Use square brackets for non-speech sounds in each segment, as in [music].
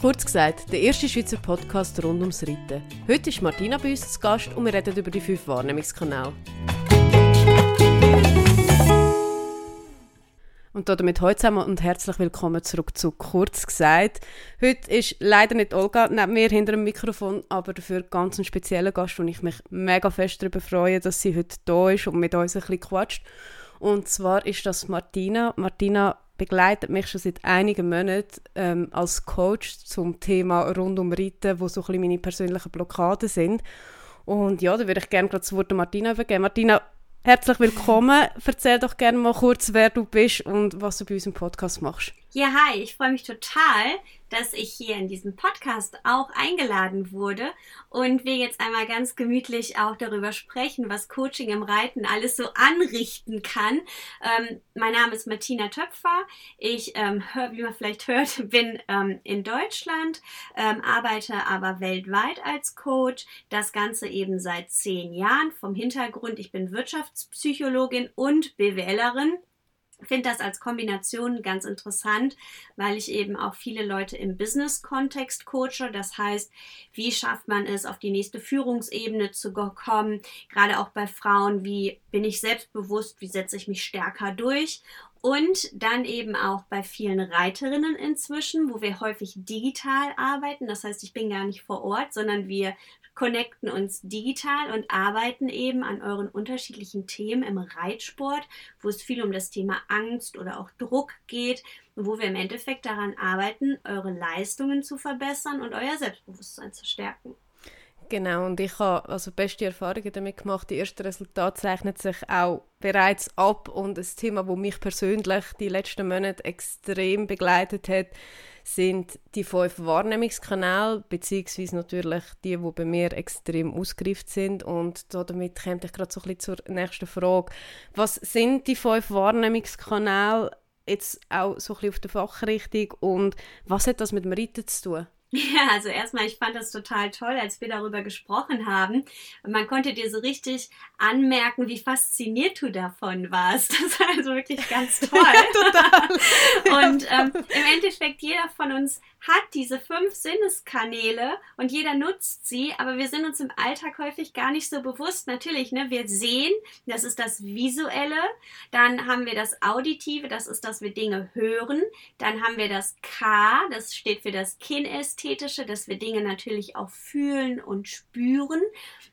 Kurz gesagt, der erste Schweizer Podcast rund ums Reiten. Heute ist Martina bei uns zu Gast und wir reden über die fünf Wahrnehmungskanäle. Und damit heute zusammen und herzlich willkommen zurück zu Kurz gesagt. Heute ist leider nicht Olga neben mir hinter dem Mikrofon, aber dafür ganz ein spezieller Gast, und ich mich mega fest darüber freue, dass sie heute da ist und mit uns ein bisschen quatscht. Und zwar ist das Martina. Martina begleitet mich schon seit einigen Monaten ähm, als Coach zum Thema rund um Reiten, wo so ein bisschen meine persönlichen Blockaden sind. Und ja, da würde ich gerne gerade das Wort Martina übergeben. Martina, herzlich willkommen. Erzähl doch gerne mal kurz, wer du bist und was du bei uns im Podcast machst. Ja, hi, ich freue mich total, dass ich hier in diesem Podcast auch eingeladen wurde und wir jetzt einmal ganz gemütlich auch darüber sprechen, was Coaching im Reiten alles so anrichten kann. Ähm, mein Name ist Martina Töpfer. Ich, ähm, wie man vielleicht hört, [laughs] bin ähm, in Deutschland, ähm, arbeite aber weltweit als Coach. Das Ganze eben seit zehn Jahren. Vom Hintergrund, ich bin Wirtschaftspsychologin und BWLerin finde das als Kombination ganz interessant, weil ich eben auch viele Leute im Business-Kontext coache. Das heißt, wie schafft man es, auf die nächste Führungsebene zu kommen? Gerade auch bei Frauen, wie bin ich selbstbewusst, wie setze ich mich stärker durch? Und dann eben auch bei vielen Reiterinnen inzwischen, wo wir häufig digital arbeiten. Das heißt, ich bin gar nicht vor Ort, sondern wir connecten uns digital und arbeiten eben an euren unterschiedlichen Themen im Reitsport, wo es viel um das Thema Angst oder auch Druck geht, wo wir im Endeffekt daran arbeiten, eure Leistungen zu verbessern und euer Selbstbewusstsein zu stärken. Genau, und ich habe also beste Erfahrungen damit gemacht. Die ersten Resultate zeichnen sich auch bereits ab und das Thema, wo mich persönlich die letzten Monate extrem begleitet hat, sind die fünf Wahrnehmungskanäle, beziehungsweise natürlich die, die bei mir extrem ausgereift sind. Und damit komme ich gerade so ein bisschen zur nächsten Frage. Was sind die fünf Wahrnehmungskanäle jetzt auch so ein bisschen auf der Fachrichtung und was hat das mit dem Reiten zu tun? [laughs] Ja, also erstmal, ich fand das total toll, als wir darüber gesprochen haben. Man konnte dir so richtig anmerken, wie fasziniert du davon warst. [laughs] Das war also wirklich ganz [laughs] toll. total. Und ähm, im Endeffekt, jeder von uns hat diese fünf Sinneskanäle und jeder nutzt sie, aber wir sind uns im Alltag häufig gar nicht so bewusst. Natürlich, ne, wir sehen, das ist das Visuelle, dann haben wir das Auditive, das ist, dass wir Dinge hören, dann haben wir das K, das steht für das Kinästhetische, dass wir Dinge natürlich auch fühlen und spüren.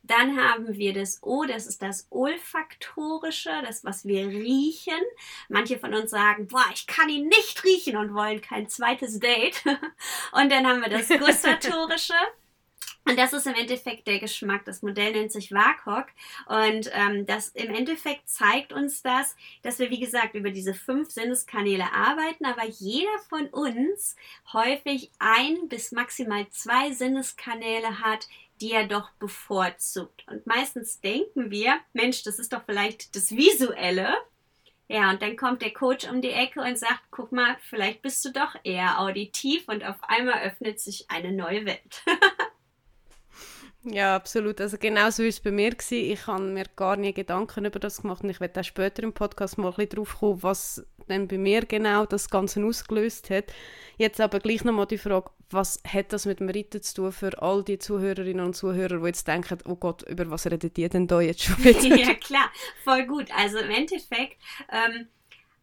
Dann haben wir das O, das ist das Olfaktorische, das, was wir riechen. Manche von uns sagen, boah, ich kann ihn nicht riechen und wollen kein zweites Date. [laughs] Und dann haben wir das [laughs] Gustatorische. Und das ist im Endeffekt der Geschmack. Das Modell nennt sich WAKOK. Und ähm, das im Endeffekt zeigt uns das, dass wir, wie gesagt, über diese fünf Sinneskanäle arbeiten, aber jeder von uns häufig ein bis maximal zwei Sinneskanäle hat, die er doch bevorzugt. Und meistens denken wir, Mensch, das ist doch vielleicht das Visuelle. Ja, und dann kommt der Coach um die Ecke und sagt, guck mal, vielleicht bist du doch eher auditiv und auf einmal öffnet sich eine neue Welt. [laughs] ja, absolut. Also genau so war es bei mir. Gewesen. Ich habe mir gar nie Gedanken über das gemacht und ich werde auch später im Podcast mal ein bisschen drauf kommen, was dann bei mir genau das Ganze ausgelöst hat. Jetzt aber gleich nochmal die Frage, was hat das mit dem Reiten zu tun für all die Zuhörerinnen und Zuhörer, die jetzt denken, oh Gott, über was redet ihr denn da jetzt schon wieder? [laughs] ja, klar, voll gut. Also im Endeffekt, ähm,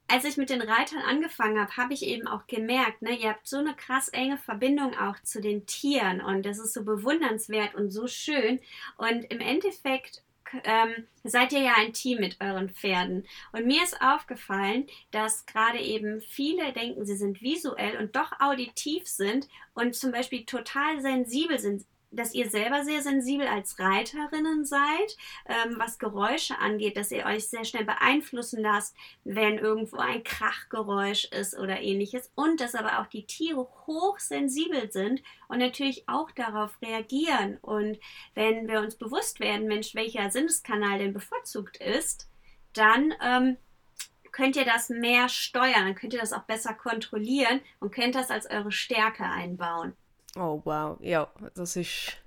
als ich mit den Reitern angefangen habe, habe ich eben auch gemerkt, ne, ihr habt so eine krass enge Verbindung auch zu den Tieren und das ist so bewundernswert und so schön. Und im Endeffekt ähm, seid ihr ja ein Team mit euren Pferden. Und mir ist aufgefallen, dass gerade eben viele denken, sie sind visuell und doch auditiv sind und zum Beispiel total sensibel sind dass ihr selber sehr sensibel als Reiterinnen seid, ähm, was Geräusche angeht, dass ihr euch sehr schnell beeinflussen lasst, wenn irgendwo ein Krachgeräusch ist oder ähnliches. Und dass aber auch die Tiere hochsensibel sind und natürlich auch darauf reagieren. Und wenn wir uns bewusst werden, Mensch, welcher Sinneskanal denn bevorzugt ist, dann ähm, könnt ihr das mehr steuern, dann könnt ihr das auch besser kontrollieren und könnt das als eure Stärke einbauen. Oh wow, ja, das ist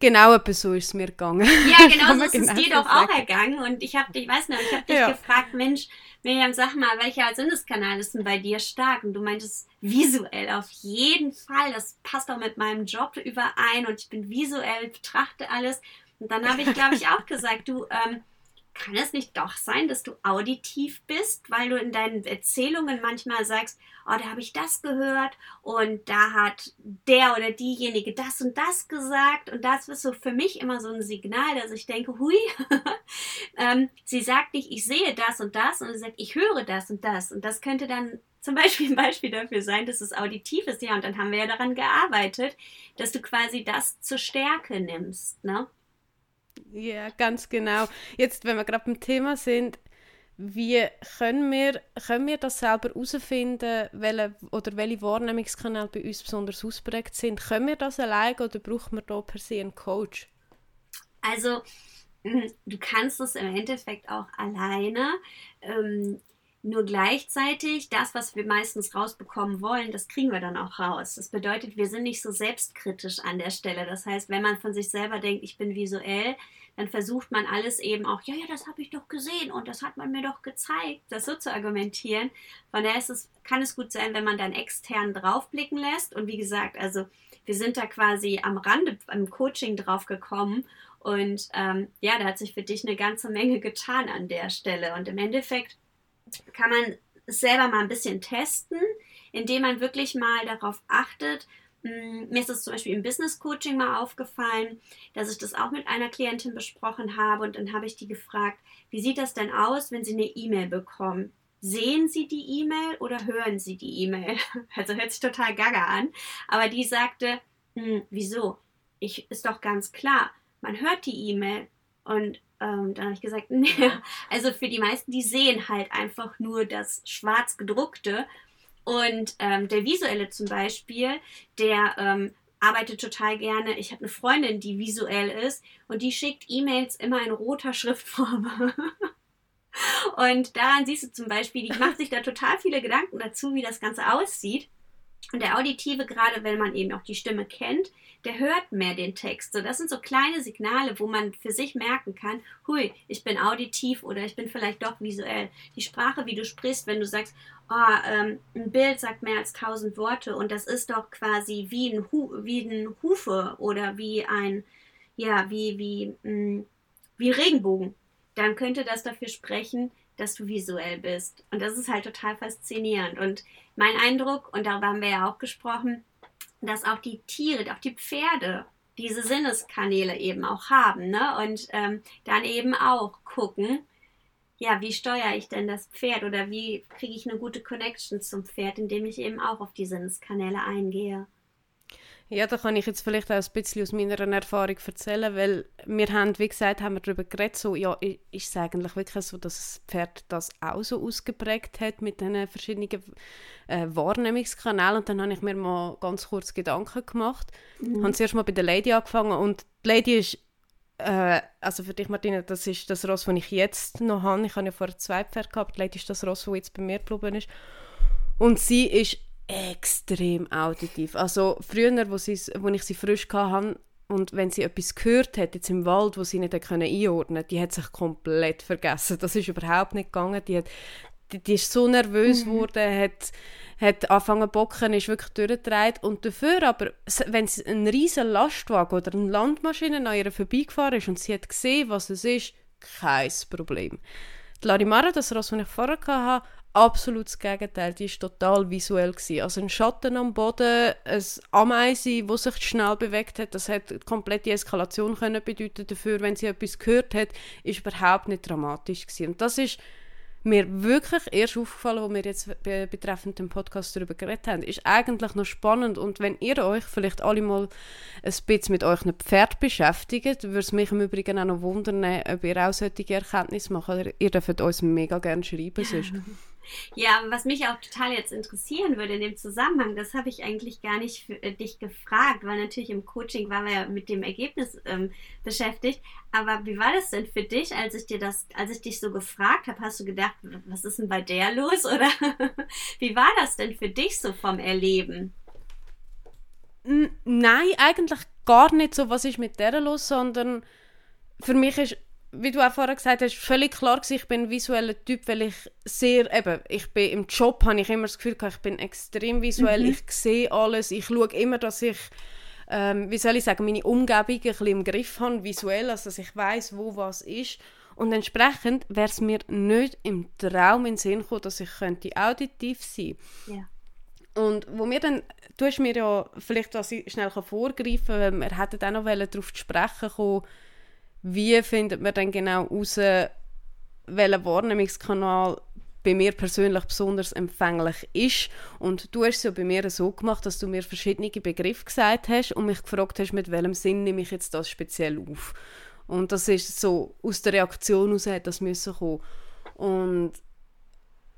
Genau etwas so ist es mir gegangen. Ja, [laughs] genau so ist es dir doch auch ergangen. Und ich habe dich, weiß noch, ich habe dich ja. gefragt, Mensch, Miriam, sag mal, welcher Sinneskanal ist denn bei dir stark? Und du meintest visuell auf jeden Fall. Das passt auch mit meinem Job überein und ich bin visuell, betrachte alles. Und dann habe ich, glaube ich, [laughs] auch gesagt, du, ähm, kann es nicht doch sein, dass du auditiv bist, weil du in deinen Erzählungen manchmal sagst, oh, da habe ich das gehört und da hat der oder diejenige das und das gesagt. Und das ist so für mich immer so ein Signal, dass ich denke, hui, [laughs] ähm, sie sagt nicht, ich sehe das und das und sie sagt, ich höre das und das. Und das könnte dann zum Beispiel ein Beispiel dafür sein, dass es auditiv ist, ja, und dann haben wir ja daran gearbeitet, dass du quasi das zur Stärke nimmst, ne? Ja, ganz genau. Jetzt, wenn wir gerade beim Thema sind, wie können wir, können wir das selber herausfinden, welche, oder welche Wahrnehmungskanäle bei uns besonders ausprägt sind? Können wir das alleine oder braucht man da per se einen Coach? Also, du kannst es im Endeffekt auch alleine. Ähm, nur gleichzeitig, das, was wir meistens rausbekommen wollen, das kriegen wir dann auch raus. Das bedeutet, wir sind nicht so selbstkritisch an der Stelle. Das heißt, wenn man von sich selber denkt, ich bin visuell, dann versucht man alles eben auch, ja, ja, das habe ich doch gesehen und das hat man mir doch gezeigt, das so zu argumentieren. Von daher ist es, kann es gut sein, wenn man dann extern draufblicken lässt. Und wie gesagt, also wir sind da quasi am Rande im Coaching drauf gekommen. Und ähm, ja, da hat sich für dich eine ganze Menge getan an der Stelle. Und im Endeffekt kann man es selber mal ein bisschen testen, indem man wirklich mal darauf achtet. Hm, mir ist es zum Beispiel im Business Coaching mal aufgefallen, dass ich das auch mit einer Klientin besprochen habe und dann habe ich die gefragt, wie sieht das denn aus, wenn sie eine E-Mail bekommen? Sehen Sie die E-Mail oder hören Sie die E-Mail? [laughs] Also hört sich total gaga an. Aber die sagte, hm, wieso? Ich, ist doch ganz klar, man hört die E-Mail und ähm, dann habe ich gesagt, [laughs] nee, also für die meisten, die sehen halt einfach nur das schwarz gedruckte. Und ähm, der visuelle zum Beispiel, der ähm, arbeitet total gerne. Ich habe eine Freundin, die visuell ist und die schickt E-Mails immer in roter Schriftform. [laughs] und daran siehst du zum Beispiel, die macht sich da total viele Gedanken dazu, wie das Ganze aussieht. Und der Auditive, gerade wenn man eben auch die Stimme kennt, der hört mehr den Text. So, das sind so kleine Signale, wo man für sich merken kann, hui, ich bin auditiv oder ich bin vielleicht doch visuell. Die Sprache, wie du sprichst, wenn du sagst, oh, ähm, ein Bild sagt mehr als tausend Worte und das ist doch quasi wie ein, Hu wie ein Hufe oder wie ein, ja, wie, wie, mh, mm, wie Regenbogen. Dann könnte das dafür sprechen, dass du visuell bist. Und das ist halt total faszinierend. Und mein Eindruck, und darüber haben wir ja auch gesprochen, dass auch die Tiere, auch die Pferde diese Sinneskanäle eben auch haben. Ne? Und ähm, dann eben auch gucken, ja, wie steuere ich denn das Pferd oder wie kriege ich eine gute Connection zum Pferd, indem ich eben auch auf die Sinneskanäle eingehe. Ja, da kann ich jetzt vielleicht auch ein bisschen aus meiner Erfahrung erzählen, weil wir haben, wie gesagt, haben wir darüber geredet, so, ja, ist es eigentlich wirklich so, dass das Pferd das auch so ausgeprägt hat mit den verschiedenen äh, Wahrnehmungskanälen und dann habe ich mir mal ganz kurz Gedanken gemacht, mhm. habe zuerst mal bei der Lady angefangen und die Lady ist äh, also für dich, Martina, das ist das Ross, das ich jetzt noch habe. Ich habe ja vorher zwei Pferde gehabt. Die Lady ist das Ross, das jetzt bei mir geblieben ist. Und sie ist extrem auditiv. Also früher, wo, sie, wo ich sie frisch hatte, und wenn sie etwas gehört hat, jetzt im Wald, wo sie nicht können einordnen konnte, die hat sich komplett vergessen. Das ist überhaupt nicht gegangen. Die, hat, die, die ist so nervös mhm. geworden, hat, hat angefangen zu bocken, ist wirklich durchgedreht. Und dafür aber, wenn ein riesen Lastwagen oder eine Landmaschine an ihr vorbeigefahren ist und sie hat gesehen, was es ist, kein Problem. Die Larimara, das Ross, das ich vorher hatte, absolut das Gegenteil. Die war total visuell. Gewesen. Also ein Schatten am Boden, ein Ameise, das sich schnell bewegt hat, das hat komplett die Eskalation können bedeuten dafür, wenn sie etwas gehört hat, ist überhaupt nicht dramatisch gewesen. Und das ist mir wirklich erst aufgefallen, wo wir jetzt betreffend den Podcast darüber geredet haben, ist eigentlich noch spannend und wenn ihr euch vielleicht alle mal ein bisschen mit euch Pferd beschäftigt, würde es mich im Übrigen auch noch wundern, ob ihr auch solche Erkenntnisse macht. Ihr dürft uns mega gerne schreiben sonst. Ja, was mich auch total jetzt interessieren würde in dem Zusammenhang, das habe ich eigentlich gar nicht für, äh, dich gefragt, weil natürlich im Coaching waren wir ja mit dem Ergebnis ähm, beschäftigt. Aber wie war das denn für dich, als ich dir das, als ich dich so gefragt habe, hast du gedacht, was ist denn bei der los? [laughs] Oder wie war das denn für dich so vom Erleben? Nein, eigentlich gar nicht so, was ist mit der los, sondern für mich ist, wie du auch vorher gesagt hast, völlig klar gewesen, ich bin ein visueller Typ, weil ich sehr, eben, ich bin im Job, habe ich immer das Gefühl ich bin extrem visuell, mhm. ich sehe alles, ich schaue immer, dass ich ähm, wie soll ich sagen, meine Umgebung ein bisschen im Griff habe, visuell, also dass ich weiß, wo was ist. Und entsprechend wäre es mir nicht im Traum in den Sinn gekommen, dass ich könnte auditiv sein könnte. Ja. Und wo mir dann, du hast mir ja vielleicht, was ich schnell vorgreifen kann, wir hätten auch noch darauf zu sprechen kommen, wie findet man dann genau heraus, welcher Wahrnehmungskanal bei mir persönlich besonders empfänglich ist. Und du hast es ja bei mir so gemacht, dass du mir verschiedene Begriffe gesagt hast und mich gefragt hast, mit welchem Sinn nehme ich jetzt das speziell auf. Und das ist so, aus der Reaktion heraus hat das müssen kommen. Und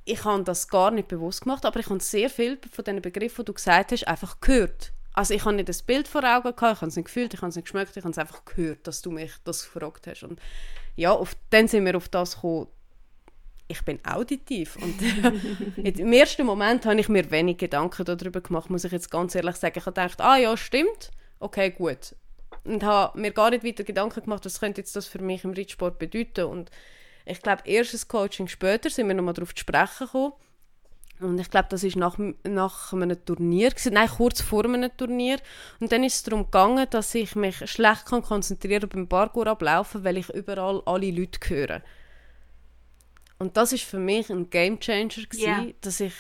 ich habe das gar nicht bewusst gemacht, aber ich habe sehr viel von den Begriffen, die du gesagt hast, einfach gehört. Also ich habe nicht das Bild vor Augen gehabt, ich habe es nicht gefühlt, ich habe es nicht geschmeckt, ich habe es einfach gehört, dass du mich das gefragt hast. Und ja, auf, dann sind wir auf das gekommen, ich bin auditiv. Und [laughs] im ersten Moment habe ich mir wenig Gedanken darüber gemacht, muss ich jetzt ganz ehrlich sagen. Ich habe gedacht, ah ja, stimmt, okay, gut und habe mir gar nicht weiter Gedanken gemacht, was könnte jetzt das für mich im Reitsport bedeuten. Und ich glaube, erstes Coaching später sind wir nochmal darauf zu sprechen gekommen. Und ich glaube, das war nach, nach einem Turnier, gewesen, nein, kurz vor einem Turnier. Und dann ist es darum gegangen, dass ich mich schlecht kann konzentrieren beim Parkour ablaufen, weil ich überall alle Leute höre. Und das ist für mich ein Gamechanger gewesen, yeah. dass ich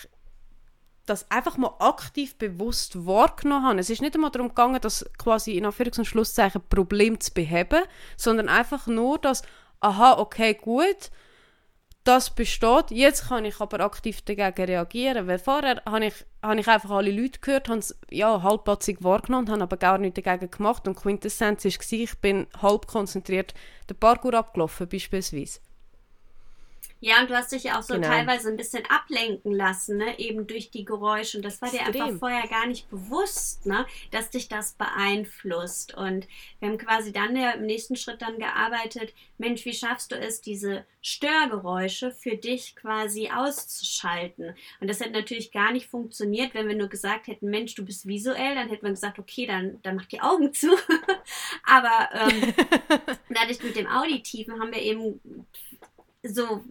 das einfach mal aktiv bewusst wahrgenommen habe. Es ist nicht einmal darum gegangen, das quasi in Anführungs- und Schlusszeichen Problem zu beheben, sondern einfach nur, dass, aha, okay, gut, das besteht, jetzt kann ich aber aktiv dagegen reagieren, weil vorher habe ich, habe ich einfach alle Leute gehört, habe es ja, halbpatzig wahrgenommen, habe aber gar nichts dagegen gemacht und Quintessenz war, ich bin halb konzentriert den Parkour abgelaufen beispielsweise. Ja, und du hast dich ja auch so genau. teilweise ein bisschen ablenken lassen, ne? eben durch die Geräusche. Und das war dir einfach vorher gar nicht bewusst, ne? dass dich das beeinflusst. Und wir haben quasi dann ja im nächsten Schritt dann gearbeitet, Mensch, wie schaffst du es, diese Störgeräusche für dich quasi auszuschalten? Und das hätte natürlich gar nicht funktioniert, wenn wir nur gesagt hätten, Mensch, du bist visuell, dann hätte man gesagt, okay, dann, dann mach die Augen zu. [laughs] Aber ähm, [laughs] dadurch mit dem Auditiven haben wir eben so,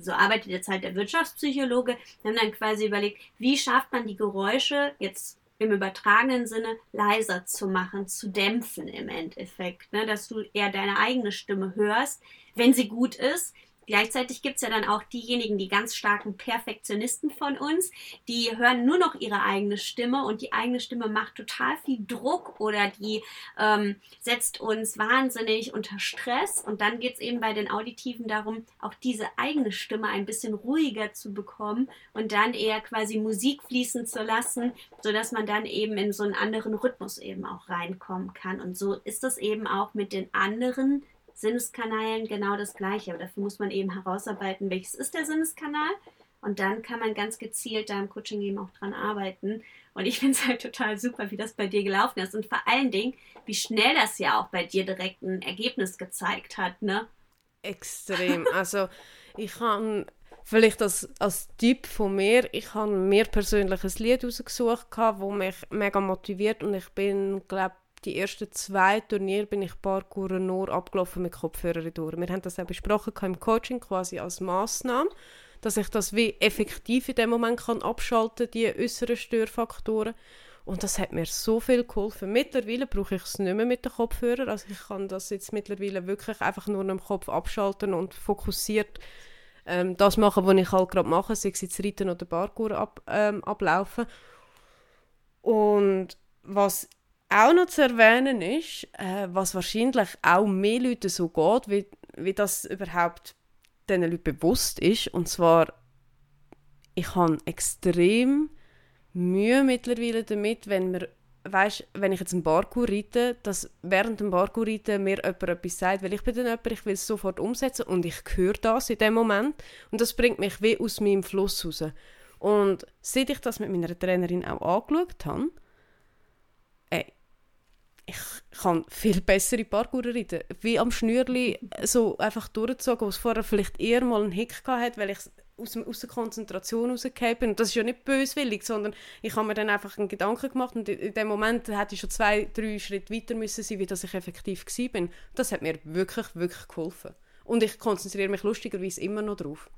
so arbeitet jetzt halt der Wirtschaftspsychologe, wir haben dann quasi überlegt, wie schafft man die Geräusche jetzt im übertragenen Sinne leiser zu machen, zu dämpfen im Endeffekt, ne? dass du eher deine eigene Stimme hörst, wenn sie gut ist, Gleichzeitig gibt es ja dann auch diejenigen, die ganz starken Perfektionisten von uns, die hören nur noch ihre eigene Stimme und die eigene Stimme macht total viel Druck oder die ähm, setzt uns wahnsinnig unter Stress. Und dann geht es eben bei den Auditiven darum, auch diese eigene Stimme ein bisschen ruhiger zu bekommen und dann eher quasi Musik fließen zu lassen, sodass man dann eben in so einen anderen Rhythmus eben auch reinkommen kann. Und so ist es eben auch mit den anderen Sinneskanalen genau das Gleiche. Aber dafür muss man eben herausarbeiten, welches ist der Sinneskanal. Und dann kann man ganz gezielt da im Coaching eben auch dran arbeiten. Und ich finde es halt total super, wie das bei dir gelaufen ist. Und vor allen Dingen, wie schnell das ja auch bei dir direkt ein Ergebnis gezeigt hat, ne? Extrem. Also ich habe vielleicht als, als Typ von mir, ich habe mir persönlich ein Lied rausgesucht, das mich mega motiviert und ich bin, glaube die ersten zwei Turniere bin ich Parkour nur abgelaufen mit Kopfhörern durch. Wir haben das auch besprochen im Coaching quasi als Maßnahme, dass ich das wie effektiv in dem Moment kann abschalten die äußeren Störfaktoren. Und das hat mir so viel geholfen. Mittlerweile brauche ich es nicht mehr mit den Kopfhörern. Also ich kann das jetzt mittlerweile wirklich einfach nur im Kopf abschalten und fokussiert ähm, das machen, was ich halt gerade mache, sei es jetzt Reiten oder Parkour ab, ähm, ablaufen. Und was auch noch zu erwähnen ist, äh, was wahrscheinlich auch mehr Leuten so geht, wie, wie das überhaupt diesen Leuten bewusst ist. Und zwar, ich habe extrem Mühe mittlerweile damit, wenn mir weißt, wenn ich jetzt einen Parkour reite, dass während dem Parkour reiten mir jemand etwas sagt, weil ich bin dann jemand, ich will es sofort umsetzen und ich höre das in dem Moment und das bringt mich wie aus meinem Fluss raus. Und seit ich das mit meiner Trainerin auch angeschaut habe, ey, ich kann viel bessere Parkour reiten. Wie am Schnürli so einfach durchgezogen, wo es vorher vielleicht eher mal einen Hick hatte, weil ich aus, aus der Konzentration rausgekommen bin. Und das ist ja nicht böswillig, sondern ich habe mir dann einfach einen Gedanken gemacht und in dem Moment hätte ich schon zwei, drei Schritte weiter müssen sein, wie dass ich effektiv bin. Das hat mir wirklich, wirklich geholfen. Und ich konzentriere mich lustigerweise immer noch drauf.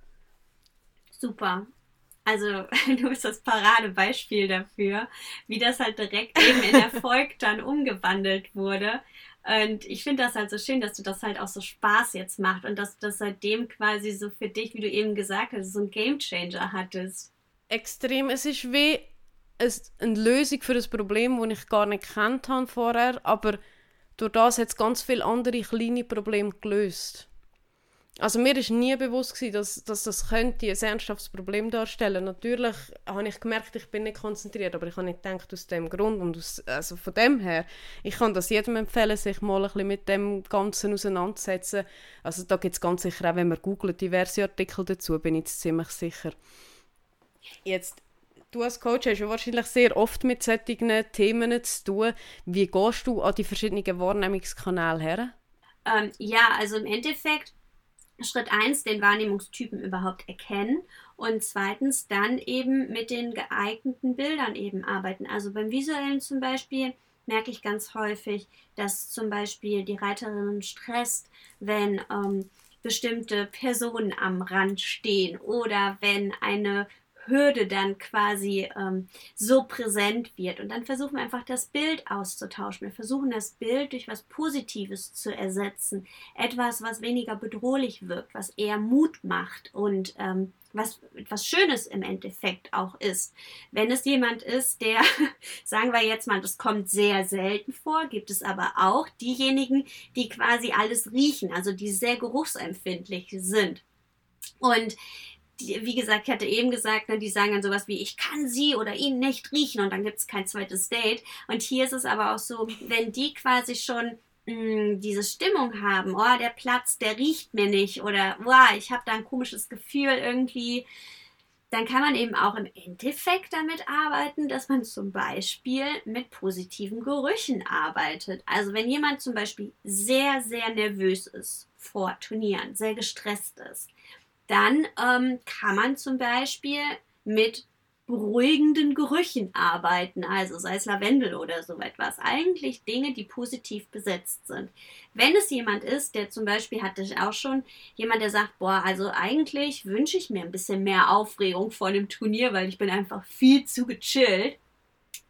Super. Also [laughs] du bist das Paradebeispiel dafür, wie das halt direkt eben in Erfolg [laughs] dann umgewandelt wurde. Und ich finde das halt so schön, dass du das halt auch so Spaß jetzt macht und dass das seitdem quasi so für dich, wie du eben gesagt hast, so ein Gamechanger hattest. Extrem. Es ist wie eine Lösung für ein Problem, das ich gar nicht kennt habe vorher, aber durch das hat es ganz viele andere kleine Probleme gelöst. Also mir ist nie bewusst gewesen, dass, dass das könnte ein ernsthaftes Problem darstellen. Natürlich habe ich gemerkt, ich bin nicht konzentriert, aber ich habe nicht gedacht aus dem Grund und aus, also von dem her, ich kann das jedem empfehlen, sich mal ein bisschen mit dem Ganzen auseinanderzusetzen. Also da gibt es ganz sicher auch, wenn man googelt, diverse Artikel dazu, bin ich ziemlich sicher. Jetzt, du als Coach hast ja wahrscheinlich sehr oft mit solchen Themen zu tun. Wie gehst du an die verschiedenen Wahrnehmungskanäle her? Ähm, ja, also im Endeffekt Schritt 1, den Wahrnehmungstypen überhaupt erkennen und zweitens dann eben mit den geeigneten Bildern eben arbeiten. Also beim visuellen zum Beispiel merke ich ganz häufig, dass zum Beispiel die Reiterin stresst, wenn ähm, bestimmte Personen am Rand stehen oder wenn eine Hürde dann quasi ähm, so präsent wird. Und dann versuchen wir einfach das Bild auszutauschen. Wir versuchen das Bild durch was Positives zu ersetzen. Etwas, was weniger bedrohlich wirkt, was eher Mut macht und ähm, was etwas Schönes im Endeffekt auch ist. Wenn es jemand ist, der, [laughs] sagen wir jetzt mal, das kommt sehr selten vor, gibt es aber auch diejenigen, die quasi alles riechen, also die sehr geruchsempfindlich sind. Und die, wie gesagt, ich hatte eben gesagt, ne, die sagen dann sowas wie, ich kann sie oder ihn nicht riechen und dann gibt es kein zweites Date. Und hier ist es aber auch so, wenn die quasi schon mh, mm, diese Stimmung haben, oh, der Platz, der riecht mir nicht oder oh, ich habe da ein komisches Gefühl irgendwie, dann kann man eben auch im Endeffekt damit arbeiten, dass man zum Beispiel mit positiven Gerüchen arbeitet. Also wenn jemand zum Beispiel sehr, sehr nervös ist vor Turnieren, sehr gestresst ist, dann ähm, kann man zum Beispiel mit beruhigenden Gerüchen arbeiten, also sei es Lavendel oder so etwas. Eigentlich Dinge, die positiv besetzt sind. Wenn es jemand ist, der zum Beispiel hatte ich auch schon jemand, der sagt, boah, also eigentlich wünsche ich mir ein bisschen mehr Aufregung vor dem Turnier, weil ich bin einfach viel zu gechillt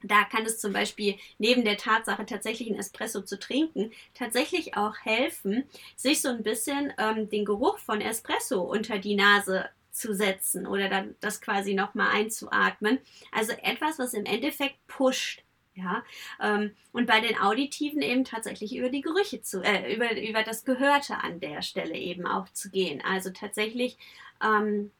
da kann es zum Beispiel neben der Tatsache, tatsächlich einen Espresso zu trinken, tatsächlich auch helfen, sich so ein bisschen ähm, den Geruch von Espresso unter die Nase zu setzen oder dann das quasi nochmal einzuatmen. Also etwas, was im Endeffekt pusht. Ja, ähm, und bei den Auditiven eben tatsächlich über die Gerüche zu, äh, über, über das Gehörte an der Stelle eben auch zu gehen. Also tatsächlich ähm,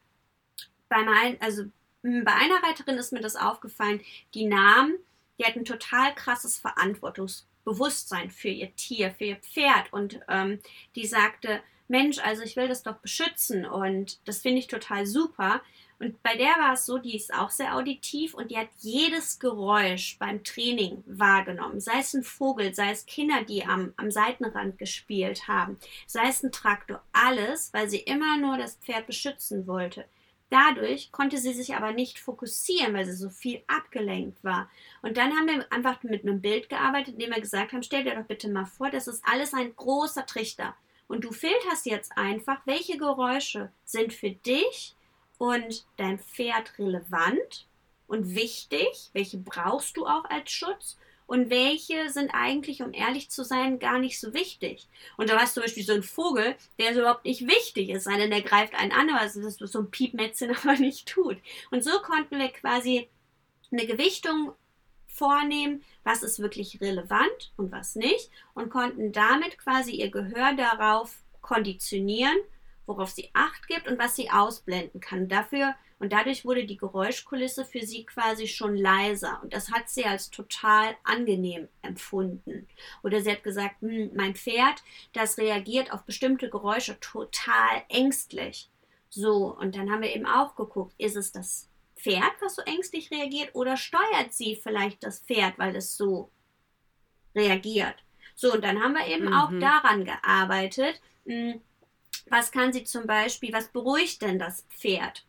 bei meinen, also bei einer Reiterin ist mir das aufgefallen, die nahm, die hat ein total krasses Verantwortungsbewusstsein für ihr Tier, für ihr Pferd und ähm, die sagte, Mensch, also ich will das doch beschützen und das finde ich total super. Und bei der war es so, die ist auch sehr auditiv und die hat jedes Geräusch beim Training wahrgenommen. Sei es ein Vogel, sei es Kinder, die am, am Seitenrand gespielt haben, sei es ein Traktor, alles, weil sie immer nur das Pferd beschützen wollte. Dadurch konnte sie sich aber nicht fokussieren, weil sie so viel abgelenkt war. Und dann haben wir einfach mit einem Bild gearbeitet, indem wir gesagt haben, stell dir doch bitte mal vor, das ist alles ein großer Trichter. Und du filterst jetzt einfach, welche Geräusche sind für dich und dein Pferd relevant und wichtig, welche brauchst du auch als Schutz und welche sind eigentlich, um ehrlich zu sein, gar nicht so wichtig. Und da war es zum Beispiel so ein Vogel, der so überhaupt nicht wichtig ist, sondern der greift einen an, ist so ein Piepmätzchen [laughs] aber nicht tut. Und so konnten wir quasi eine Gewichtung vornehmen, was ist wirklich relevant und was nicht und konnten damit quasi ihr Gehör darauf konditionieren, worauf sie Acht gibt und was sie ausblenden kann. Dafür und dadurch wurde die Geräuschkulisse für sie quasi schon leiser. Und das hat sie als total angenehm empfunden. Oder sie hat gesagt, hm, mein Pferd, das reagiert auf bestimmte Geräusche total ängstlich. So, und dann haben wir eben auch geguckt, ist es das Pferd, was so ängstlich reagiert, oder steuert sie vielleicht das Pferd, weil es so reagiert? So, und dann haben wir eben mhm. auch daran gearbeitet, hm, was kann sie zum Beispiel, was beruhigt denn das Pferd?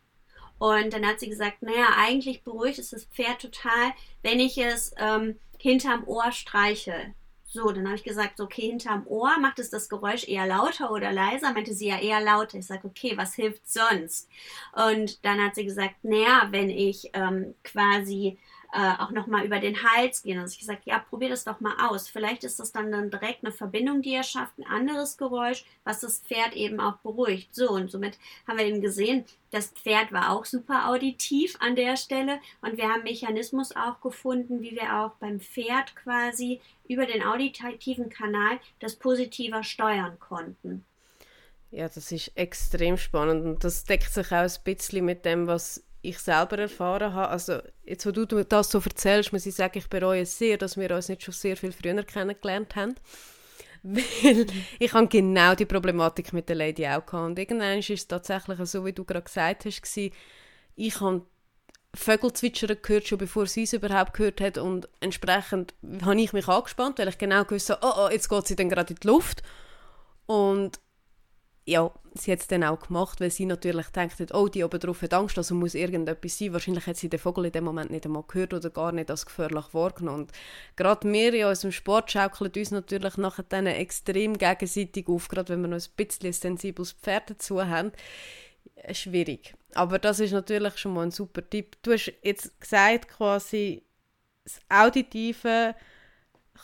Und dann hat sie gesagt, naja, eigentlich beruhigt es das Pferd total, wenn ich es ähm, hinterm Ohr streiche. So, dann habe ich gesagt, okay, hinterm Ohr macht es das Geräusch eher lauter oder leiser? Meinte sie ja eher lauter. Ich sage, okay, was hilft sonst? Und dann hat sie gesagt, naja, wenn ich ähm, quasi äh, auch nochmal über den Hals gehen. Also ich gesagt, ja, probier das doch mal aus. Vielleicht ist das dann, dann direkt eine Verbindung, die er schafft, ein anderes Geräusch, was das Pferd eben auch beruhigt. So, und somit haben wir eben gesehen, das Pferd war auch super auditiv an der Stelle und wir haben Mechanismus auch gefunden, wie wir auch beim Pferd quasi über den auditiven Kanal das positiver steuern konnten. Ja, das ist extrem spannend und das deckt sich auch ein bisschen mit dem, was ich selber erfahren habe, also jetzt, wo du das so erzählst, muss ich sagen, ich bereue es sehr, dass wir uns nicht schon sehr viel früher kennengelernt haben. [laughs] Weil ich habe genau die Problematik mit der Lady auch gehabt. Und irgendwann ist es tatsächlich so, wie du gerade gesagt hast, gewesen, ich habe Vögel zwitschern gehört, schon bevor sie es überhaupt gehört hat. Und entsprechend habe ich mich angespannt, weil ich genau gewusst habe, oh, oh jetzt geht sie dann gerade in die Luft. Und ja, sie hat es dann auch gemacht, weil sie natürlich denkt, oh, die oben drauf hat Angst, also muss irgendetwas sein. Wahrscheinlich hat sie den Vogel in dem Moment nicht einmal gehört oder gar nicht als gefährlich wahrgenommen. Und gerade wir in unserem Sport schaukeln uns natürlich nachher dann extrem gegenseitig auf, gerade wenn wir noch ein bisschen sensibles Pferd dazu haben. Äh, schwierig. Aber das ist natürlich schon mal ein super Tipp. Du hast jetzt gesagt, quasi das Auditive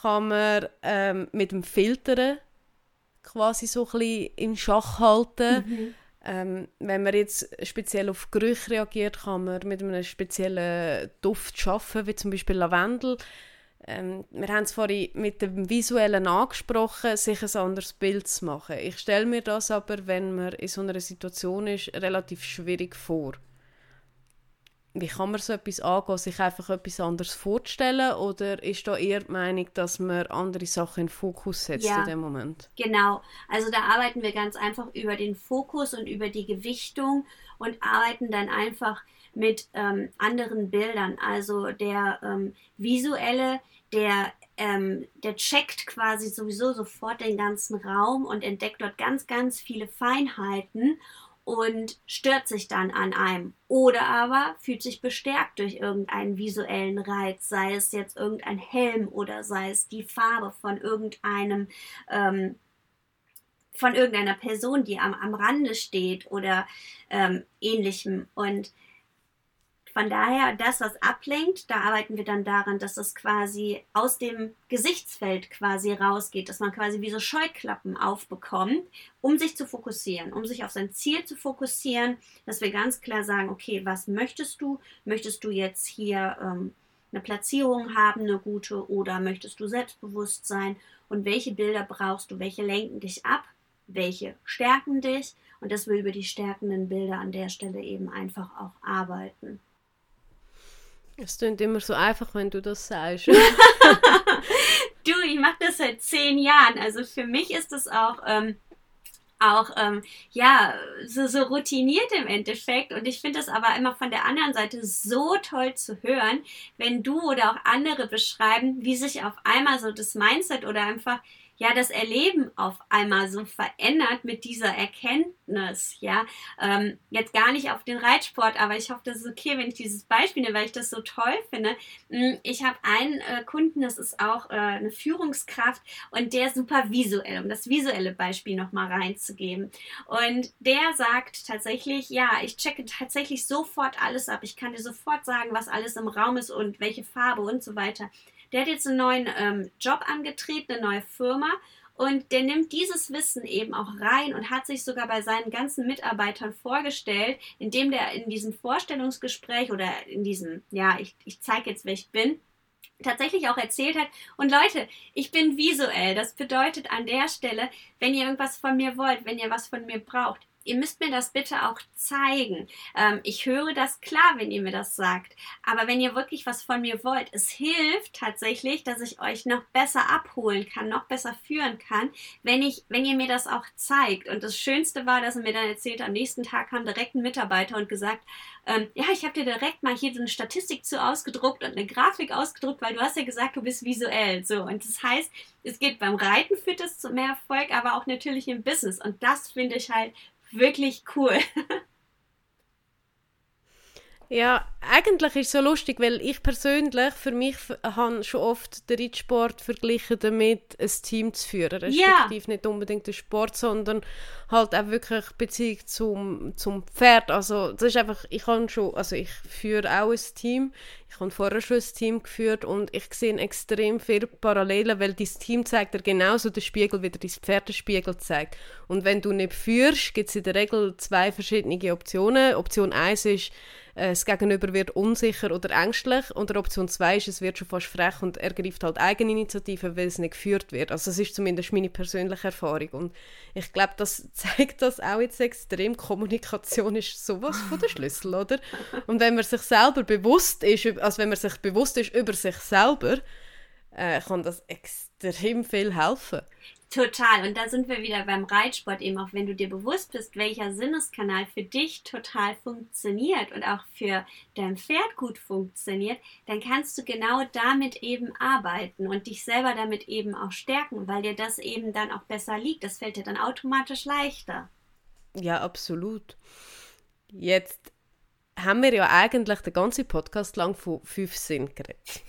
kann man ähm, mit dem Filtern quasi so ein bisschen im Schach halten. Mhm. Ähm, wenn man jetzt speziell auf Gerüche reagiert, kann man mit einem speziellen Duft arbeiten, wie zum Beispiel Lavendel. Ähm, wir haben es vorhin mit dem Visuellen angesprochen, sich ein anderes Bild zu machen. Ich stelle mir das aber, wenn man in so einer Situation ist, relativ schwierig vor wie kann man so etwas angehen, sich einfach etwas anderes vorzustellen oder ist da eher die Meinung, dass man andere Sachen in Fokus setzt ja, in dem Moment? Genau, also da arbeiten wir ganz einfach über den Fokus und über die Gewichtung und arbeiten dann einfach mit ähm, anderen Bildern. Also der ähm, visuelle, der ähm, der checkt quasi sowieso sofort den ganzen Raum und entdeckt dort ganz, ganz viele Feinheiten und stört sich dann an einem. Oder aber fühlt sich bestärkt durch irgendeinen visuellen Reiz, sei es jetzt irgendein Helm oder sei es die Farbe von irgendeinem, ähm, von irgendeiner Person, die am, am Rande steht oder ähm, ähnlichem. Und von daher, das, was ablenkt, da arbeiten wir dann daran, dass das quasi aus dem Gesichtsfeld quasi rausgeht, dass man quasi wie so Scheuklappen aufbekommt, um sich zu fokussieren, um sich auf sein Ziel zu fokussieren, dass wir ganz klar sagen, okay, was möchtest du? Möchtest du jetzt hier ähm, eine Platzierung haben, eine gute, oder möchtest du selbstbewusst sein? Und welche Bilder brauchst du? Welche lenken dich ab? Welche stärken dich? Und dass wir über die stärkenden Bilder an der Stelle eben einfach auch arbeiten. Es klingt immer so einfach, wenn du das sagst. [laughs] du, ich mache das seit zehn Jahren. Also für mich ist das auch, ähm, auch ähm, ja, so, so routiniert im Endeffekt. Und ich finde das aber immer von der anderen Seite so toll zu hören, wenn du oder auch andere beschreiben, wie sich auf einmal so das Mindset oder einfach ja das Erleben auf einmal so verändert mit dieser Erkenntnis, ja. Ähm, jetzt gar nicht auf den Reitsport, aber ich hoffe, das ist okay, wenn ich dieses Beispiel nehme, weil ich das so toll finde. Hm, ich habe einen äh, Kunden, das ist auch äh, eine Führungskraft und der ist super visuell, um das visuelle Beispiel nochmal reinzugeben. Und der sagt tatsächlich, ja, ich checke tatsächlich sofort alles ab. Ich kann dir sofort sagen, was alles im Raum ist und welche Farbe und so weiter. Der hat jetzt einen neuen ähm, Job angetreten, eine neue Firma und der nimmt dieses Wissen eben auch rein und hat sich sogar bei seinen ganzen Mitarbeitern vorgestellt, indem der in diesem Vorstellungsgespräch oder in diesem, ja, ich, ich zeige jetzt, wer ich bin, tatsächlich auch erzählt hat. Und Leute, ich bin visuell. Das bedeutet an der Stelle, wenn ihr irgendwas von mir wollt, wenn ihr was von mir braucht, ihr müsst mir das bitte auch zeigen. Ähm, ich höre das klar, wenn ihr mir das sagt. Aber wenn ihr wirklich was von mir wollt, es hilft tatsächlich, dass ich euch noch besser abholen kann, noch besser führen kann, wenn ich, wenn ihr mir das auch zeigt. Und das Schönste war, dass er mir dann erzählt, am nächsten Tag kam direkt ein Mitarbeiter und gesagt, ähm, ja, ich habe dir direkt mal hier so eine Statistik zu ausgedruckt und eine Grafik ausgedruckt, weil du hast ja gesagt, du bist visuell. So, und das heißt, es geht beim Reiten führt es zu mehr Erfolg, aber auch natürlich im Business. Und das finde ich halt wirklich cool. Ja, eigentlich ist es so lustig, weil ich persönlich, für mich habe schon oft den Reitsport verglichen damit, ein Team zu führen. Respektive ja. nicht unbedingt den Sport, sondern halt auch wirklich Beziehung zum, zum Pferd. Also das ist einfach, ich habe schon, also ich führe auch ein Team. Ich habe vorher schon ein Team geführt und ich sehe extrem viele Parallelen, weil dein Team zeigt dir genauso den Spiegel, wie dir dein Pferdespiegel zeigt. Und wenn du nicht führst, gibt es in der Regel zwei verschiedene Optionen. Option 1 ist, äh, das Gegenüber wird unsicher oder ängstlich und Option 2 ist, es wird schon fast frech und ergreift halt Eigeninitiative, weil es nicht geführt wird. Also das ist zumindest meine persönliche Erfahrung und ich glaube, das [laughs] zeigt das auch jetzt extrem. Kommunikation ist sowas von der Schlüssel, oder? Und wenn man sich selber bewusst ist, also wenn man sich bewusst ist über sich selber, äh, kann das extrem viel helfen. Total. Und da sind wir wieder beim Reitsport eben auch, wenn du dir bewusst bist, welcher Sinneskanal für dich total funktioniert und auch für dein Pferd gut funktioniert, dann kannst du genau damit eben arbeiten und dich selber damit eben auch stärken, weil dir das eben dann auch besser liegt. Das fällt dir dann automatisch leichter. Ja, absolut. Jetzt haben wir ja eigentlich den ganzen Podcast lang von fünf Sinn geredet.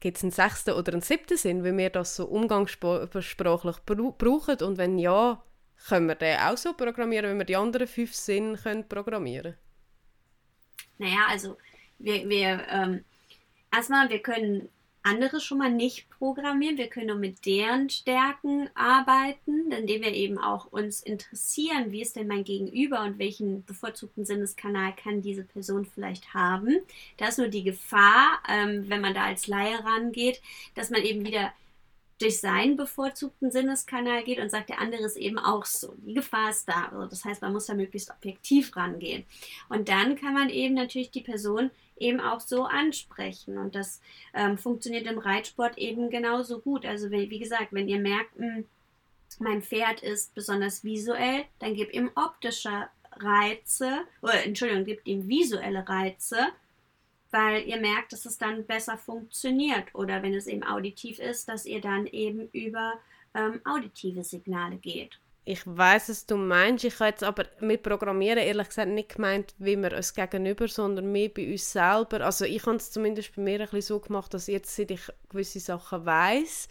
Gibt es einen sechsten oder einen siebten Sinn, wie wir das so umgangssprachlich brauchen? Und wenn ja, können wir den auch so programmieren, wenn wir die anderen fünf Sinne können programmieren Naja, also wir, wir ähm, erstmal, wir können andere schon mal nicht programmieren. Wir können nur mit deren Stärken arbeiten, indem wir eben auch uns interessieren, wie ist denn mein Gegenüber und welchen bevorzugten Sinneskanal kann diese Person vielleicht haben. Da ist nur die Gefahr, ähm, wenn man da als Laie rangeht, dass man eben wieder durch seinen bevorzugten Sinneskanal geht und sagt, der andere ist eben auch so. Die Gefahr ist da. Also das heißt, man muss da möglichst objektiv rangehen. Und dann kann man eben natürlich die Person eben auch so ansprechen. Und das ähm, funktioniert im Reitsport eben genauso gut. Also wenn, wie gesagt, wenn ihr merkt, mh, hm, mein Pferd ist besonders visuell, dann gebt ihm optische Reize, oder Entschuldigung, gebt ihm visuelle Reize weil ihr merkt, dass es dann besser funktioniert. Oder wenn es eben auditiv ist, dass ihr dann eben über ähm, auditive Signale geht. Ich weiß, was du meinst. Ich habe jetzt aber mit Programmieren ehrlich gesagt nicht gemeint, wie wir es gegenüber, sondern mehr bei uns selber. Also ich habe es zumindest bei mir ein bisschen so gemacht, dass jetzt, seit ich gewisse Sachen weiß,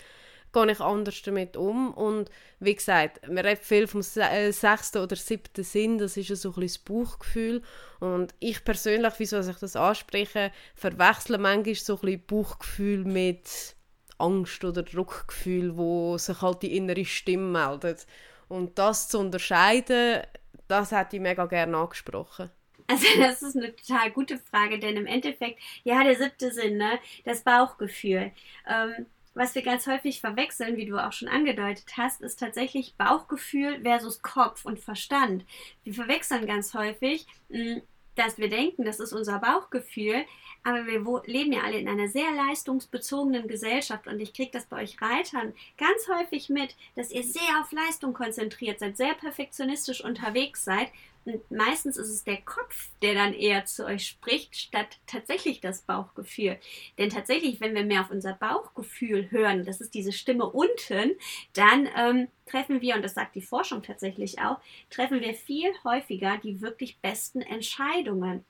gehe ich anders damit um. Und wie gesagt, man redet viel vom äh, sechsten oder siebten Sinn, das ist so ein bisschen das Bauchgefühl. Und ich persönlich, wieso ich das anspreche, verwechsle manchmal so ein bisschen Bauchgefühl mit Angst oder Druckgefühl, wo sich halt die innere Stimme meldet. Und das zu unterscheiden, das hätte ich mega gerne angesprochen. Also [laughs] das ist eine total gute Frage, denn im Endeffekt, ja, der siebte Sinn, ne, das Bauchgefühl. Ähm, was wir ganz häufig verwechseln, wie du auch schon angedeutet hast, ist tatsächlich Bauchgefühl versus Kopf und Verstand. Wir verwechseln ganz häufig, hm, dass wir denken, das ist unser Bauchgefühl, aber wir leben ja alle in einer sehr leistungsbezogenen Gesellschaft und ich kriege das bei euch Reitern ganz häufig mit, dass ihr sehr auf Leistung konzentriert seid, sehr perfektionistisch unterwegs seid und meistens ist es der Kopf, der dann eher zu euch spricht, statt tatsächlich das Bauchgefühl. Denn tatsächlich, wenn wir mehr auf unser Bauchgefühl hören, das ist diese Stimme unten, dann ähm, treffen wir, und das sagt die Forschung tatsächlich auch, treffen wir viel häufiger die wirklich besten Entscheidungen.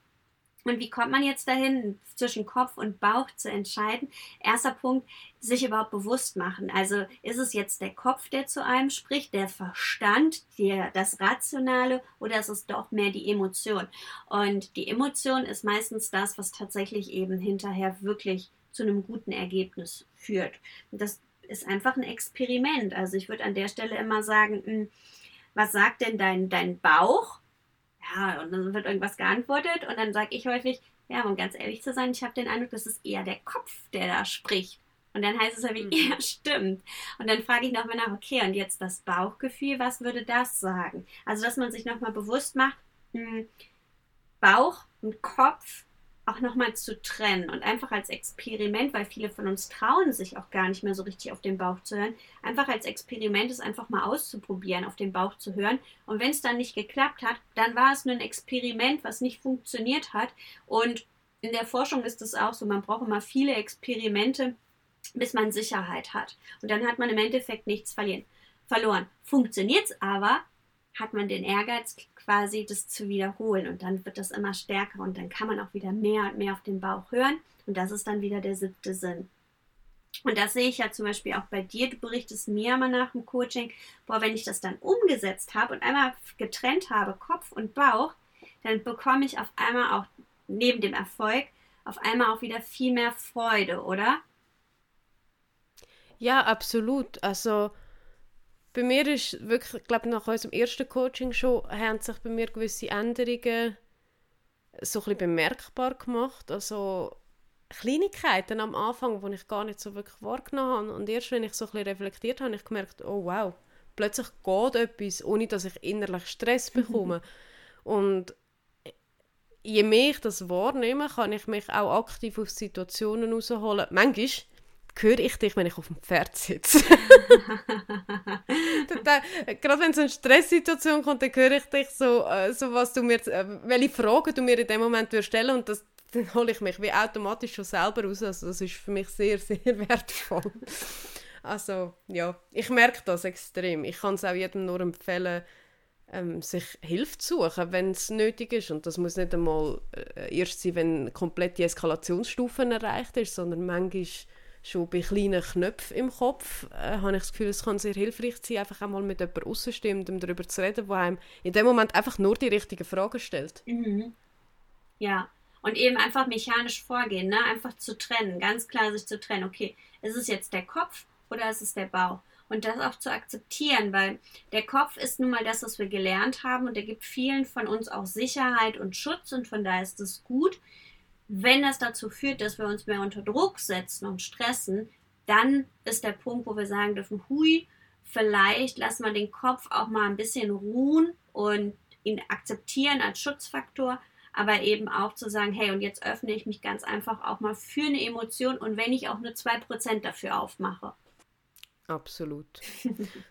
Und wie kommt man jetzt dahin, zwischen Kopf und Bauch zu entscheiden? Erster Punkt, sich überhaupt bewusst machen. Also ist es jetzt der Kopf, der zu einem spricht, der Verstand, der, das Rationale oder ist es doch mehr die Emotion? Und die Emotion ist meistens das, was tatsächlich eben hinterher wirklich zu einem guten Ergebnis führt. Und das ist einfach ein Experiment. Also ich würde an der Stelle immer sagen, hm, was sagt denn dein, dein Bauch? Ja, und dann wird irgendwas geantwortet und dann sage ich häufig, ja, um ganz ehrlich zu sein, ich habe den Eindruck, das ist eher der Kopf, der da spricht. Und dann heißt es ja wie, mhm. [laughs] ja, stimmt. Und dann frage ich nochmal nach, okay, und jetzt das Bauchgefühl, was würde das sagen? Also, dass man sich nochmal bewusst macht, mh, hm, Bauch und Kopf auch nochmal zu trennen und einfach als Experiment, weil viele von uns trauen sich auch gar nicht mehr so richtig auf den Bauch zu hören, einfach als Experiment es einfach mal auszuprobieren, auf den Bauch zu hören. Und wenn es dann nicht geklappt hat, dann war es nur ein Experiment, was nicht funktioniert hat. Und in der Forschung ist es auch so, man braucht immer viele Experimente, bis man Sicherheit hat. Und dann hat man im Endeffekt nichts verlieren, verloren. Funktioniert es aber, hat man den Ehrgeiz quasi, das zu wiederholen. Und dann wird das immer stärker und dann kann man auch wieder mehr und mehr auf den Bauch hören. Und das ist dann wieder der siebte Sinn. Und das sehe ich ja zum Beispiel auch bei dir. Du berichtest mir mal nach dem Coaching, boah, wenn ich das dann umgesetzt habe und einmal getrennt habe, Kopf und Bauch, dann bekomme ich auf einmal auch neben dem Erfolg auf einmal auch wieder viel mehr Freude, oder? Ja, absolut. Also bei mir ist wirklich, ich glaube nach unserem ersten Coaching schon, haben sich bei mir gewisse Änderungen so ein bisschen bemerkbar gemacht. Also Kleinigkeiten am Anfang, die ich gar nicht so wirklich wahrgenommen habe. Und erst wenn ich so ein bisschen reflektiert habe, habe ich gemerkt, oh wow, plötzlich geht etwas, ohne dass ich innerlich Stress bekomme. Und je mehr ich das wahrnehme, kann ich mich auch aktiv auf Situationen rausholen. Manchmal höre ich dich, wenn ich auf dem Pferd sitze. [laughs] Gerade wenn so eine Stresssituation kommt, dann höre ich dich so, äh, so was du mir, äh, welche Fragen du mir in dem Moment stellen und das, dann hole ich mich wie automatisch schon selber raus. Also das ist für mich sehr, sehr [laughs] wertvoll. Also ja, ich merke das extrem. Ich kann es auch jedem nur empfehlen, ähm, sich Hilfe zu suchen, wenn es nötig ist. Und das muss nicht einmal äh, erst sein, wenn komplett die Eskalationsstufen erreicht ist, sondern manchmal schon bei kleinen Knöpfen im Kopf äh, habe ich das Gefühl, es kann sehr hilfreich sein, einfach einmal mit jemandem außenstimmendem darüber zu reden, der einem in dem Moment einfach nur die richtigen Fragen stellt. Mhm. Ja, und eben einfach mechanisch vorgehen, ne? einfach zu trennen, ganz klar sich zu trennen. Okay, ist es jetzt der Kopf oder ist es der Bauch? und das auch zu akzeptieren, weil der Kopf ist nun mal das, was wir gelernt haben und er gibt vielen von uns auch Sicherheit und Schutz und von daher ist es gut. Wenn das dazu führt, dass wir uns mehr unter Druck setzen und stressen, dann ist der Punkt, wo wir sagen dürfen, hui, vielleicht lassen wir den Kopf auch mal ein bisschen ruhen und ihn akzeptieren als Schutzfaktor, aber eben auch zu sagen, hey, und jetzt öffne ich mich ganz einfach auch mal für eine Emotion und wenn ich auch nur 2% dafür aufmache. Absolut.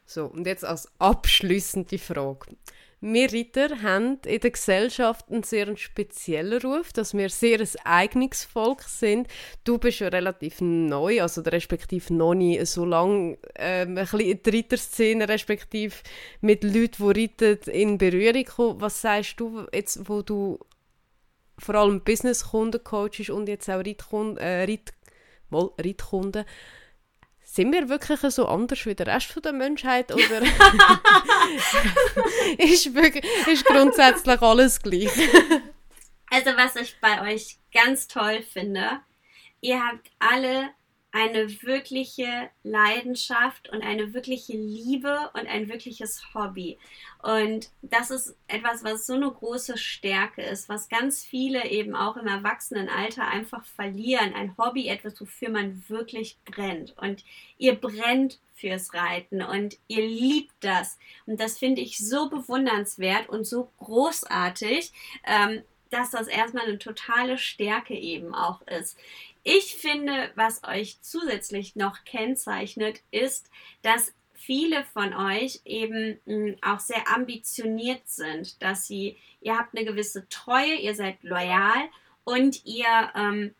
so, und jetzt als abschließende Frage. Wir Ritter haben in der Gesellschaft einen sehr speziellen Ruf, dass wir sehr ein eigenes Volk sind. Du bist ja relativ neu, also respektive noch nie so lange ähm, ein bisschen in der Ritterszene, respektive mit Leuten, die reiten, in Berührung kommen. Was sagst du jetzt, wo du vor allem Business-Kunden coachst und jetzt auch Reitkunden, äh, Reit, Reitkunden sind wir wirklich so anders wie der Rest der Menschheit oder [laughs] [laughs] ist, wirklich, ist grundsätzlich alles gleich? also was ich bei euch ganz toll finde, ihr habt alle eine wirkliche Leidenschaft und eine wirkliche Liebe und ein wirkliches Hobby. Und das ist etwas, was so eine große Stärke ist, was ganz viele eben auch im Erwachsenenalter einfach verlieren. Ein Hobby, etwas, wofür man wirklich brennt. Und ihr brennt fürs Reiten und ihr liebt das. Und das finde ich so bewundernswert und so großartig. Ähm, dass das erstmal eine totale Stärke eben auch ist. Ich finde, was euch zusätzlich noch kennzeichnet, ist, dass viele von euch eben hm, auch sehr ambitioniert sind, dass sie, ihr habt eine gewisse Treue, ihr seid loyal und ihr, ähm,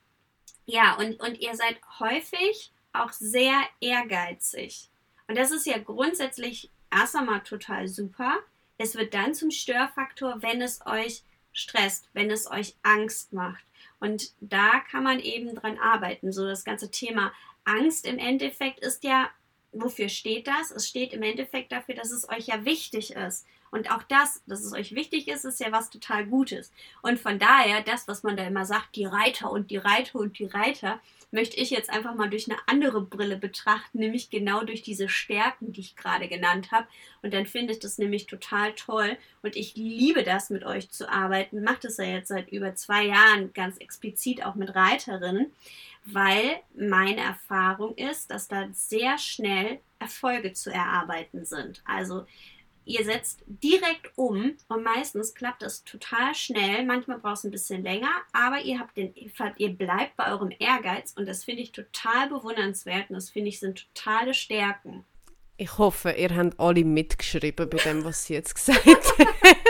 ja, und, und ihr seid häufig auch sehr ehrgeizig. Und das ist ja grundsätzlich erst einmal total super. Es wird dann zum Störfaktor, wenn es euch stresst, wenn es euch Angst macht. Und da kann man eben dran arbeiten. So das ganze Thema Angst im Endeffekt ist ja, wofür steht das? Es steht im Endeffekt dafür, dass es euch ja wichtig ist. Und auch das, dass es euch wichtig ist, ist ja was total Gutes. Und von daher, das, was man da immer sagt, die Reiter und die Reiter und die Reiter, möchte ich jetzt einfach mal durch eine andere Brille betrachten, nämlich genau durch diese Stärken, die ich gerade genannt habe. Und dann finde ich das nämlich total toll und ich liebe das, mit euch zu arbeiten. Mache das ja jetzt seit über zwei Jahren ganz explizit auch mit Reiterinnen, weil meine Erfahrung ist, dass da sehr schnell Erfolge zu erarbeiten sind. Also ihr setzt direkt um und meistens klappt das total schnell. Manchmal braucht es ein bisschen länger, aber ihr habt den, ihr bleibt bei eurem Ehrgeiz und das finde ich total bewundernswert und das finde ich sind totale Stärken. Ich hoffe, ihr habt alle mitgeschrieben bei dem, was sie jetzt gesagt [laughs] hat.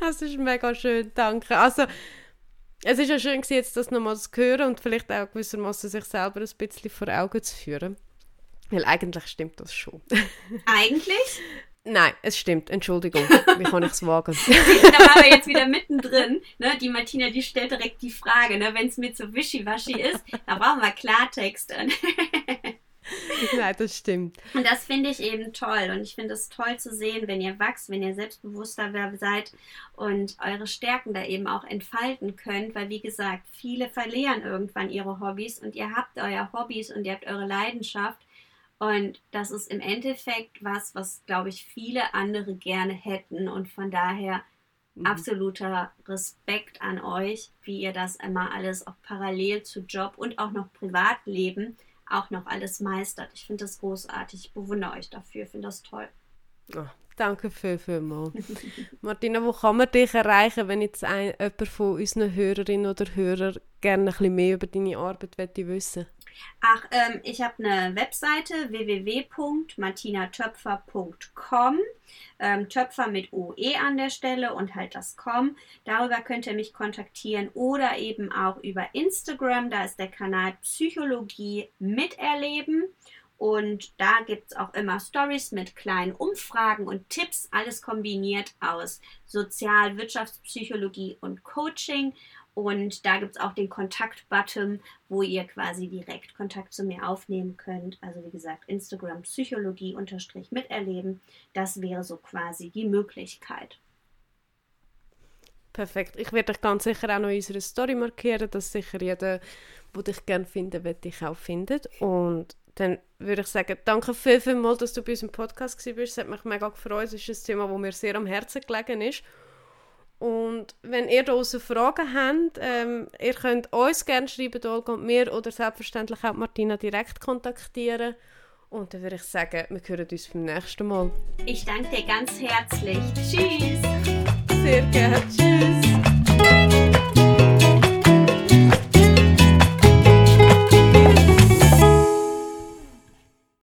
das ist mega schön, danke. Also, es ist ja schön, jetzt das nochmal zu hören und vielleicht auch gewissermaßen sich selber ein bisschen vor Augen zu führen. Weil eigentlich stimmt das schon. Eigentlich? Nein, es stimmt. Entschuldigung. Wie kann ich es wagen? [laughs] da waren wir jetzt wieder mittendrin. Ne? Die Martina, die stellt direkt die Frage, ne? wenn es mir zu wischiwaschi ist, da brauchen wir Klartext. [laughs] Nein, das stimmt. Und das finde ich eben toll. Und ich finde es toll zu sehen, wenn ihr wächst, wenn ihr selbstbewusster seid und eure Stärken da eben auch entfalten könnt. Weil, wie gesagt, viele verlieren irgendwann ihre Hobbys und ihr habt euer Hobbys und ihr habt eure Leidenschaft. Und das ist im Endeffekt was, was, glaube ich, viele andere gerne hätten. Und von daher mhm. absoluter Respekt an euch, wie ihr das immer alles auch parallel zu Job und auch noch Privatleben auch noch alles meistert. Ich finde das großartig. Ich bewundere euch dafür. Ich finde das toll. Oh, danke viel, vielmals. [laughs] Martina, wo kann man dich erreichen, wenn jetzt ein, jemand von unseren Hörerinnen oder Hörern gerne ein bisschen mehr über deine Arbeit wissen Ach, ähm, ich habe eine Webseite www.martinatöpfer.com. Ähm, Töpfer mit OE an der Stelle und halt das com. Darüber könnt ihr mich kontaktieren oder eben auch über Instagram. Da ist der Kanal Psychologie miterleben. Und da gibt es auch immer Stories mit kleinen Umfragen und Tipps, alles kombiniert aus Sozial-, Wirtschaftspsychologie und Coaching. Und da gibt es auch den Kontakt-Button, wo ihr quasi direkt Kontakt zu mir aufnehmen könnt. Also wie gesagt, Instagram Psychologie unterstrich miterleben. Das wäre so quasi die Möglichkeit. Perfekt. Ich werde euch ganz sicher auch noch in unserer Story markieren, dass sicher jeder, der dich gerne finden will, dich auch findet. Und dann würde ich sagen, danke viel, viel mal, dass du bei uns im Podcast warst. Es hat mich mega gefreut. Es ist ein Thema, das mir sehr am Herzen gelegen ist. Und wenn ihr draußen Fragen habt, ähm, ihr könnt uns gerne schreiben, Olga und mir, oder selbstverständlich auch Martina direkt kontaktieren. Und dann würde ich sagen, wir hören uns beim nächsten Mal. Ich danke dir ganz herzlich. Tschüss. Sehr gerne. Tschüss.